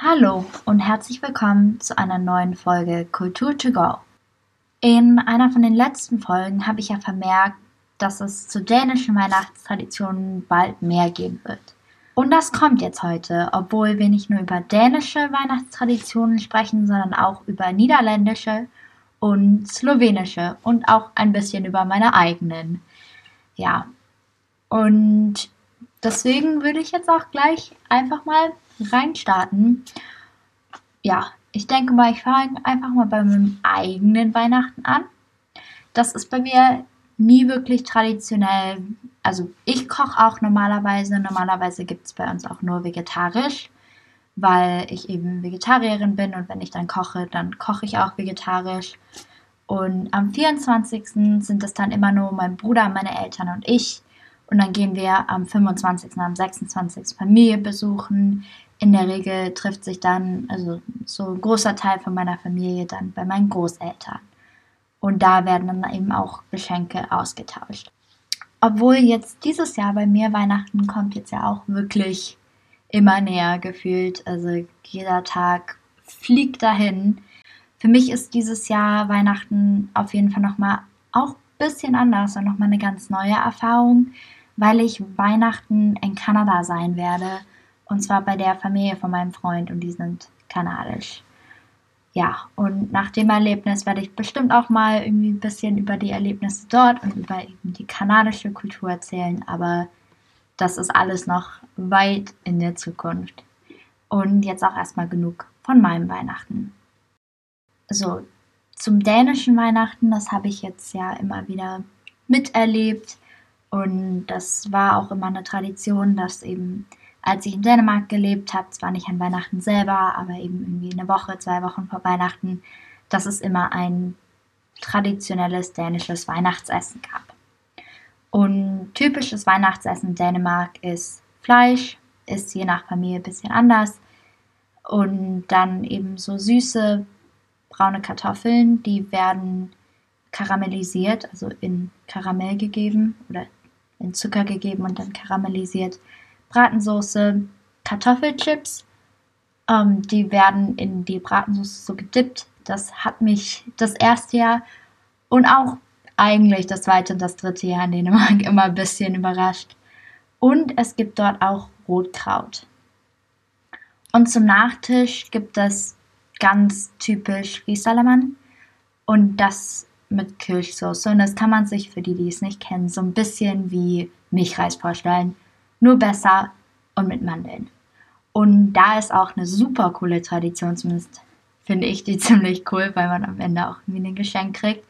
Hallo und herzlich willkommen zu einer neuen Folge Kultur to go. In einer von den letzten Folgen habe ich ja vermerkt, dass es zu dänischen Weihnachtstraditionen bald mehr geben wird. Und das kommt jetzt heute, obwohl wir nicht nur über dänische Weihnachtstraditionen sprechen, sondern auch über niederländische und slowenische und auch ein bisschen über meine eigenen. Ja, und deswegen würde ich jetzt auch gleich einfach mal reinstarten. Ja, ich denke mal, ich fange einfach mal bei meinem eigenen Weihnachten an. Das ist bei mir nie wirklich traditionell. Also ich koche auch normalerweise. Normalerweise gibt es bei uns auch nur vegetarisch, weil ich eben Vegetarierin bin und wenn ich dann koche, dann koche ich auch vegetarisch. Und am 24. sind es dann immer nur mein Bruder, meine Eltern und ich. Und dann gehen wir am 25., am 26. Familie besuchen. In der Regel trifft sich dann, also so ein großer Teil von meiner Familie dann bei meinen Großeltern. Und da werden dann eben auch Geschenke ausgetauscht. Obwohl jetzt dieses Jahr bei mir Weihnachten kommt jetzt ja auch wirklich immer näher gefühlt. Also jeder Tag fliegt dahin. Für mich ist dieses Jahr Weihnachten auf jeden Fall nochmal auch ein bisschen anders und nochmal eine ganz neue Erfahrung, weil ich Weihnachten in Kanada sein werde. Und zwar bei der Familie von meinem Freund und die sind kanadisch ja, und nach dem Erlebnis werde ich bestimmt auch mal irgendwie ein bisschen über die Erlebnisse dort und über eben die kanadische Kultur erzählen, aber das ist alles noch weit in der Zukunft. Und jetzt auch erstmal genug von meinem Weihnachten. So, zum dänischen Weihnachten, das habe ich jetzt ja immer wieder miterlebt und das war auch immer eine Tradition, dass eben als ich in Dänemark gelebt habe, zwar nicht an Weihnachten selber, aber eben irgendwie eine Woche, zwei Wochen vor Weihnachten, dass es immer ein traditionelles dänisches Weihnachtsessen gab. Und typisches Weihnachtsessen in Dänemark ist Fleisch, ist je nach Familie ein bisschen anders. Und dann eben so süße braune Kartoffeln, die werden karamellisiert, also in Karamell gegeben oder in Zucker gegeben und dann karamellisiert Bratensoße, Kartoffelchips. Ähm, die werden in die Bratensoße so gedippt. Das hat mich das erste Jahr und auch eigentlich das zweite und das dritte Jahr in Dänemark immer ein bisschen überrascht. Und es gibt dort auch Rotkraut. Und zum Nachtisch gibt es ganz typisch Riesalaman und das mit Kirschsoße. Und das kann man sich für die, die es nicht kennen, so ein bisschen wie Milchreis vorstellen nur besser und mit Mandeln. Und da ist auch eine super coole Tradition, zumindest finde ich die ziemlich cool, weil man am Ende auch irgendwie ein Geschenk kriegt.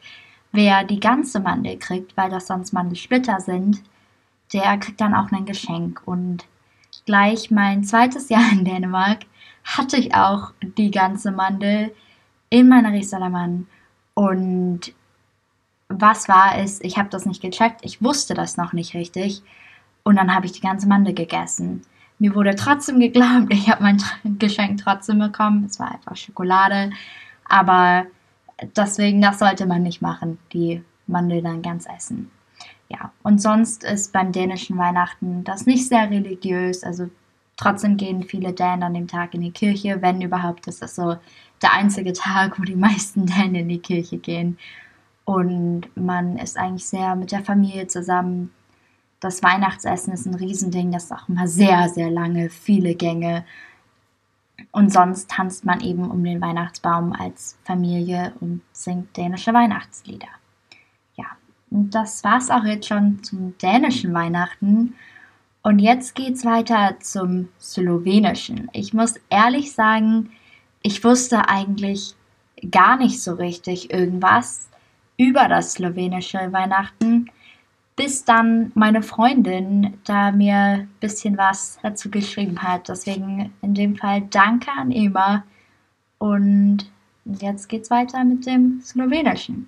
Wer die ganze Mandel kriegt, weil das sonst Mandelsplitter sind, der kriegt dann auch ein Geschenk. Und gleich mein zweites Jahr in Dänemark hatte ich auch die ganze Mandel in meiner Riesalamann. Und was war es? Ich habe das nicht gecheckt. Ich wusste das noch nicht richtig. Und dann habe ich die ganze Mandel gegessen. Mir wurde trotzdem geglaubt, ich habe mein Geschenk trotzdem bekommen. Es war einfach Schokolade. Aber deswegen, das sollte man nicht machen, die Mandel dann ganz essen. Ja, und sonst ist beim dänischen Weihnachten das nicht sehr religiös. Also trotzdem gehen viele Dänen an dem Tag in die Kirche, wenn überhaupt. Das ist so der einzige Tag, wo die meisten Dänen in die Kirche gehen. Und man ist eigentlich sehr mit der Familie zusammen das Weihnachtsessen ist ein Riesending, das ist auch immer sehr, sehr lange, viele Gänge. Und sonst tanzt man eben um den Weihnachtsbaum als Familie und singt dänische Weihnachtslieder. Ja, und das war's auch jetzt schon zum dänischen Weihnachten. Und jetzt geht's weiter zum slowenischen. Ich muss ehrlich sagen, ich wusste eigentlich gar nicht so richtig irgendwas über das slowenische Weihnachten bis dann meine Freundin da mir ein bisschen was dazu geschrieben hat. Deswegen in dem Fall danke an Ema. Und jetzt geht's weiter mit dem Slowenischen.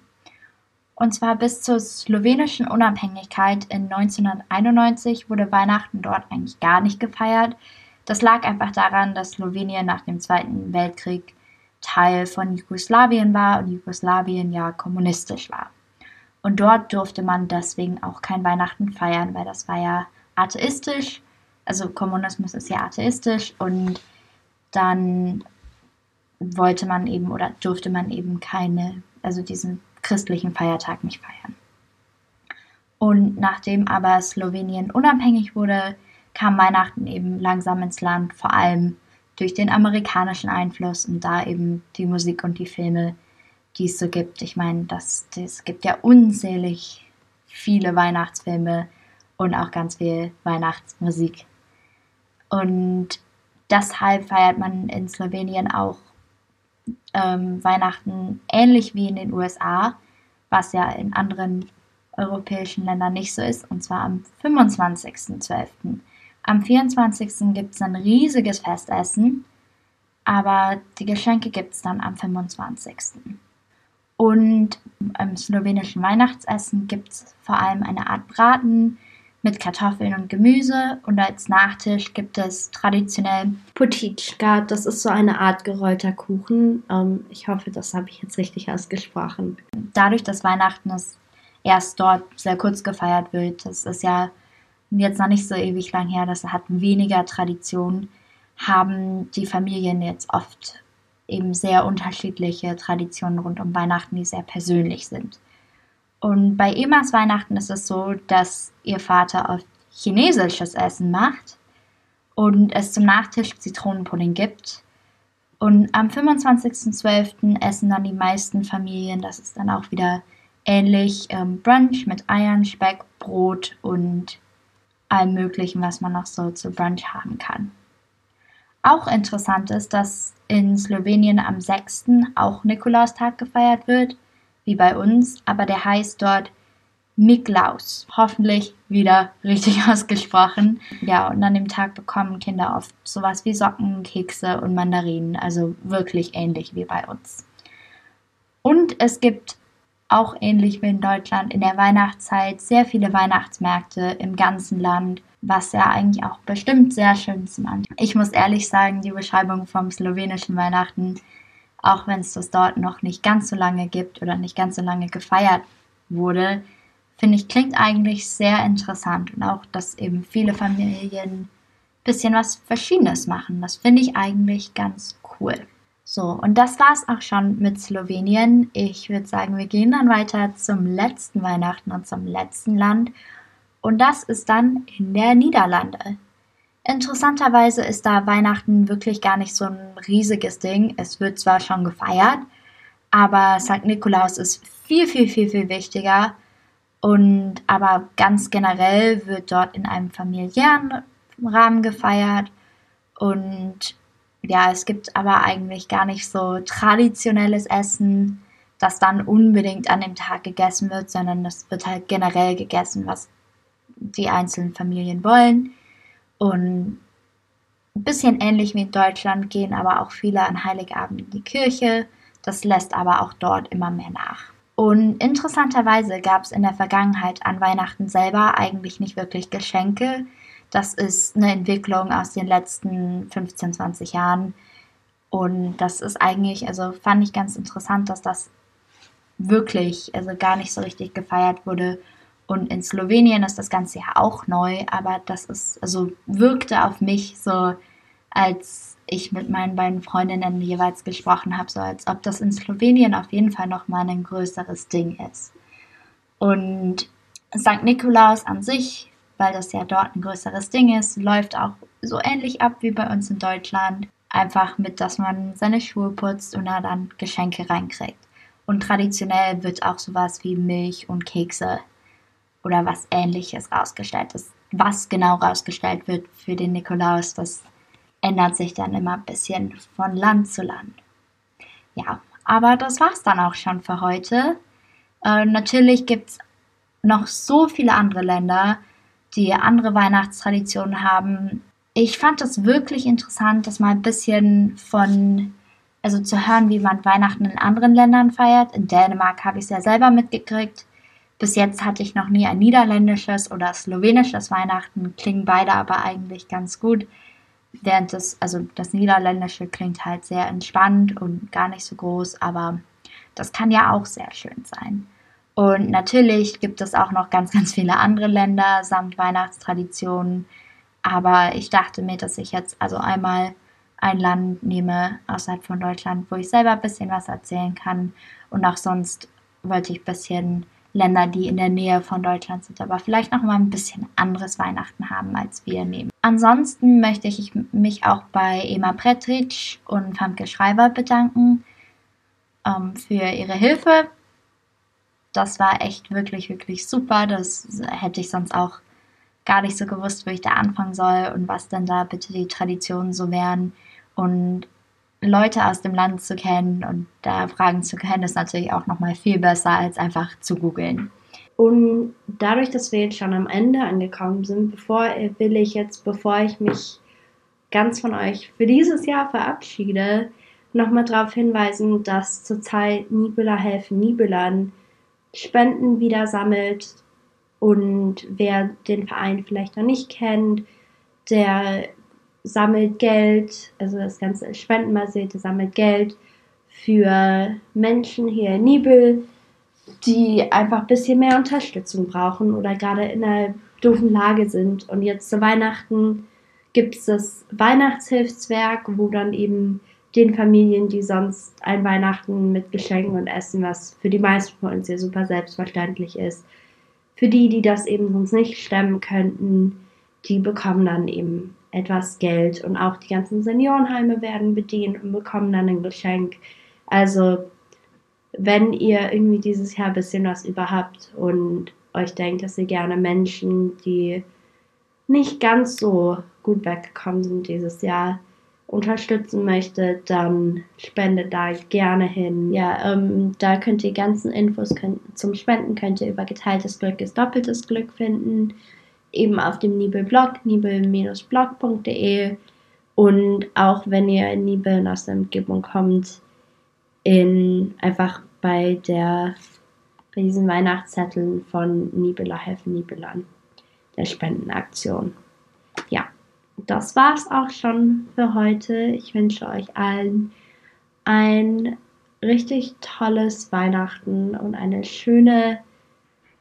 Und zwar bis zur slowenischen Unabhängigkeit in 1991 wurde Weihnachten dort eigentlich gar nicht gefeiert. Das lag einfach daran, dass Slowenien nach dem Zweiten Weltkrieg Teil von Jugoslawien war und Jugoslawien ja kommunistisch war. Und dort durfte man deswegen auch kein Weihnachten feiern, weil das war ja atheistisch. Also Kommunismus ist ja atheistisch und dann wollte man eben oder durfte man eben keine, also diesen christlichen Feiertag nicht feiern. Und nachdem aber Slowenien unabhängig wurde, kam Weihnachten eben langsam ins Land, vor allem durch den amerikanischen Einfluss und da eben die Musik und die Filme, die es so gibt. Ich meine, das, das gibt ja unzählig viele Weihnachtsfilme und auch ganz viel Weihnachtsmusik. Und deshalb feiert man in Slowenien auch ähm, Weihnachten ähnlich wie in den USA, was ja in anderen europäischen Ländern nicht so ist, und zwar am 25.12. Am 24. gibt es ein riesiges Festessen, aber die Geschenke gibt es dann am 25. Und im slowenischen Weihnachtsessen gibt es vor allem eine Art Braten mit Kartoffeln und Gemüse und als Nachtisch gibt es traditionell Potitschka. Das ist so eine Art gerollter Kuchen. Ähm, ich hoffe, das habe ich jetzt richtig ausgesprochen. Dadurch, dass Weihnachten erst dort sehr kurz gefeiert wird, das ist ja jetzt noch nicht so ewig lang her, das hat weniger Tradition, haben die Familien jetzt oft eben sehr unterschiedliche Traditionen rund um Weihnachten, die sehr persönlich sind. Und bei Emas Weihnachten ist es so, dass ihr Vater oft chinesisches Essen macht und es zum Nachtisch Zitronenpudding gibt. Und am 25.12. essen dann die meisten Familien, das ist dann auch wieder ähnlich, ähm, Brunch mit Eiern, Speck, Brot und allem Möglichen, was man noch so zu Brunch haben kann. Auch interessant ist, dass in Slowenien am 6. auch Nikolaustag gefeiert wird, wie bei uns, aber der heißt dort Miklaus. Hoffentlich wieder richtig ausgesprochen. Ja, und an dem Tag bekommen Kinder oft sowas wie Socken, Kekse und Mandarinen, also wirklich ähnlich wie bei uns. Und es gibt auch ähnlich wie in Deutschland in der Weihnachtszeit sehr viele Weihnachtsmärkte im ganzen Land, was ja eigentlich auch bestimmt sehr schön zum Anschauen. Ich muss ehrlich sagen, die Beschreibung vom slowenischen Weihnachten, auch wenn es das dort noch nicht ganz so lange gibt oder nicht ganz so lange gefeiert wurde, finde ich, klingt eigentlich sehr interessant und auch, dass eben viele Familien ein bisschen was Verschiedenes machen. Das finde ich eigentlich ganz cool. So, und das war es auch schon mit Slowenien. Ich würde sagen, wir gehen dann weiter zum letzten Weihnachten und zum letzten Land. Und das ist dann in der Niederlande. Interessanterweise ist da Weihnachten wirklich gar nicht so ein riesiges Ding. Es wird zwar schon gefeiert, aber St. Nikolaus ist viel, viel, viel, viel wichtiger. Und aber ganz generell wird dort in einem familiären Rahmen gefeiert. Und ja, es gibt aber eigentlich gar nicht so traditionelles Essen, das dann unbedingt an dem Tag gegessen wird, sondern das wird halt generell gegessen, was die einzelnen Familien wollen. Und ein bisschen ähnlich wie in Deutschland gehen aber auch viele an Heiligabend in die Kirche. Das lässt aber auch dort immer mehr nach. Und interessanterweise gab es in der Vergangenheit an Weihnachten selber eigentlich nicht wirklich Geschenke, das ist eine Entwicklung aus den letzten 15, 20 Jahren. Und das ist eigentlich, also fand ich ganz interessant, dass das wirklich, also gar nicht so richtig gefeiert wurde. Und in Slowenien ist das Ganze ja auch neu, aber das ist, also wirkte auf mich so, als ich mit meinen beiden Freundinnen jeweils gesprochen habe, so als ob das in Slowenien auf jeden Fall nochmal ein größeres Ding ist. Und St. Nikolaus an sich weil das ja dort ein größeres Ding ist, läuft auch so ähnlich ab wie bei uns in Deutschland. Einfach mit, dass man seine Schuhe putzt und da dann Geschenke reinkriegt. Und traditionell wird auch sowas wie Milch und Kekse oder was ähnliches rausgestellt. Das, was genau rausgestellt wird für den Nikolaus, das ändert sich dann immer ein bisschen von Land zu Land. Ja, aber das war's dann auch schon für heute. Äh, natürlich gibt es noch so viele andere Länder, die andere Weihnachtstraditionen haben. Ich fand es wirklich interessant, das mal ein bisschen von, also zu hören, wie man Weihnachten in anderen Ländern feiert. In Dänemark habe ich es ja selber mitgekriegt. Bis jetzt hatte ich noch nie ein niederländisches oder slowenisches Weihnachten, klingen beide aber eigentlich ganz gut. Während das, also das Niederländische klingt halt sehr entspannt und gar nicht so groß, aber das kann ja auch sehr schön sein. Und natürlich gibt es auch noch ganz, ganz viele andere Länder samt Weihnachtstraditionen. Aber ich dachte mir, dass ich jetzt also einmal ein Land nehme außerhalb von Deutschland, wo ich selber ein bisschen was erzählen kann. Und auch sonst wollte ich ein bisschen Länder, die in der Nähe von Deutschland sind, aber vielleicht noch mal ein bisschen anderes Weihnachten haben, als wir nehmen. Ansonsten möchte ich mich auch bei Ema Pretric und Famke Schreiber bedanken ähm, für ihre Hilfe. Das war echt wirklich, wirklich super. Das hätte ich sonst auch gar nicht so gewusst, wo ich da anfangen soll und was denn da bitte die Traditionen so wären. Und Leute aus dem Land zu kennen und da Fragen zu können, ist natürlich auch nochmal viel besser, als einfach zu googeln. Und dadurch, dass wir jetzt schon am Ende angekommen sind, bevor will ich jetzt, bevor ich mich ganz von euch für dieses Jahr verabschiede, nochmal darauf hinweisen, dass zurzeit Nibula helfen Nibelern Spenden wieder sammelt. Und wer den Verein vielleicht noch nicht kennt, der sammelt Geld, also das ganze Spendenbasierte sammelt Geld für Menschen hier in Nibel, die einfach ein bisschen mehr Unterstützung brauchen oder gerade in einer doofen Lage sind. Und jetzt zu Weihnachten gibt es das Weihnachtshilfswerk, wo dann eben den Familien, die sonst ein Weihnachten mit Geschenken und Essen, was für die meisten von uns ja super selbstverständlich ist, für die, die das eben sonst nicht stemmen könnten, die bekommen dann eben etwas Geld und auch die ganzen Seniorenheime werden bedient und bekommen dann ein Geschenk. Also, wenn ihr irgendwie dieses Jahr ein bisschen was überhaupt und euch denkt, dass ihr gerne Menschen, die nicht ganz so gut weggekommen sind dieses Jahr, unterstützen möchtet, dann spendet da gerne hin. Ja, ähm, da könnt ihr ganzen Infos könnt, zum Spenden könnt ihr über geteiltes Glück ist doppeltes Glück finden eben auf dem Nibel-Blog, nibel-blog.de und auch wenn ihr in Nibel aus der Umgebung kommt, in einfach bei der bei diesen Weihnachtszetteln von Nibeler helfen Nibelern, der Spendenaktion. Ja, das war's auch schon für heute. Ich wünsche euch allen ein richtig tolles Weihnachten und eine schöne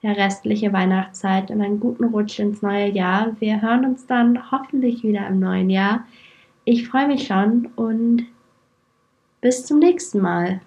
ja, restliche Weihnachtszeit und einen guten Rutsch ins neue Jahr. Wir hören uns dann hoffentlich wieder im neuen Jahr. Ich freue mich schon und bis zum nächsten Mal.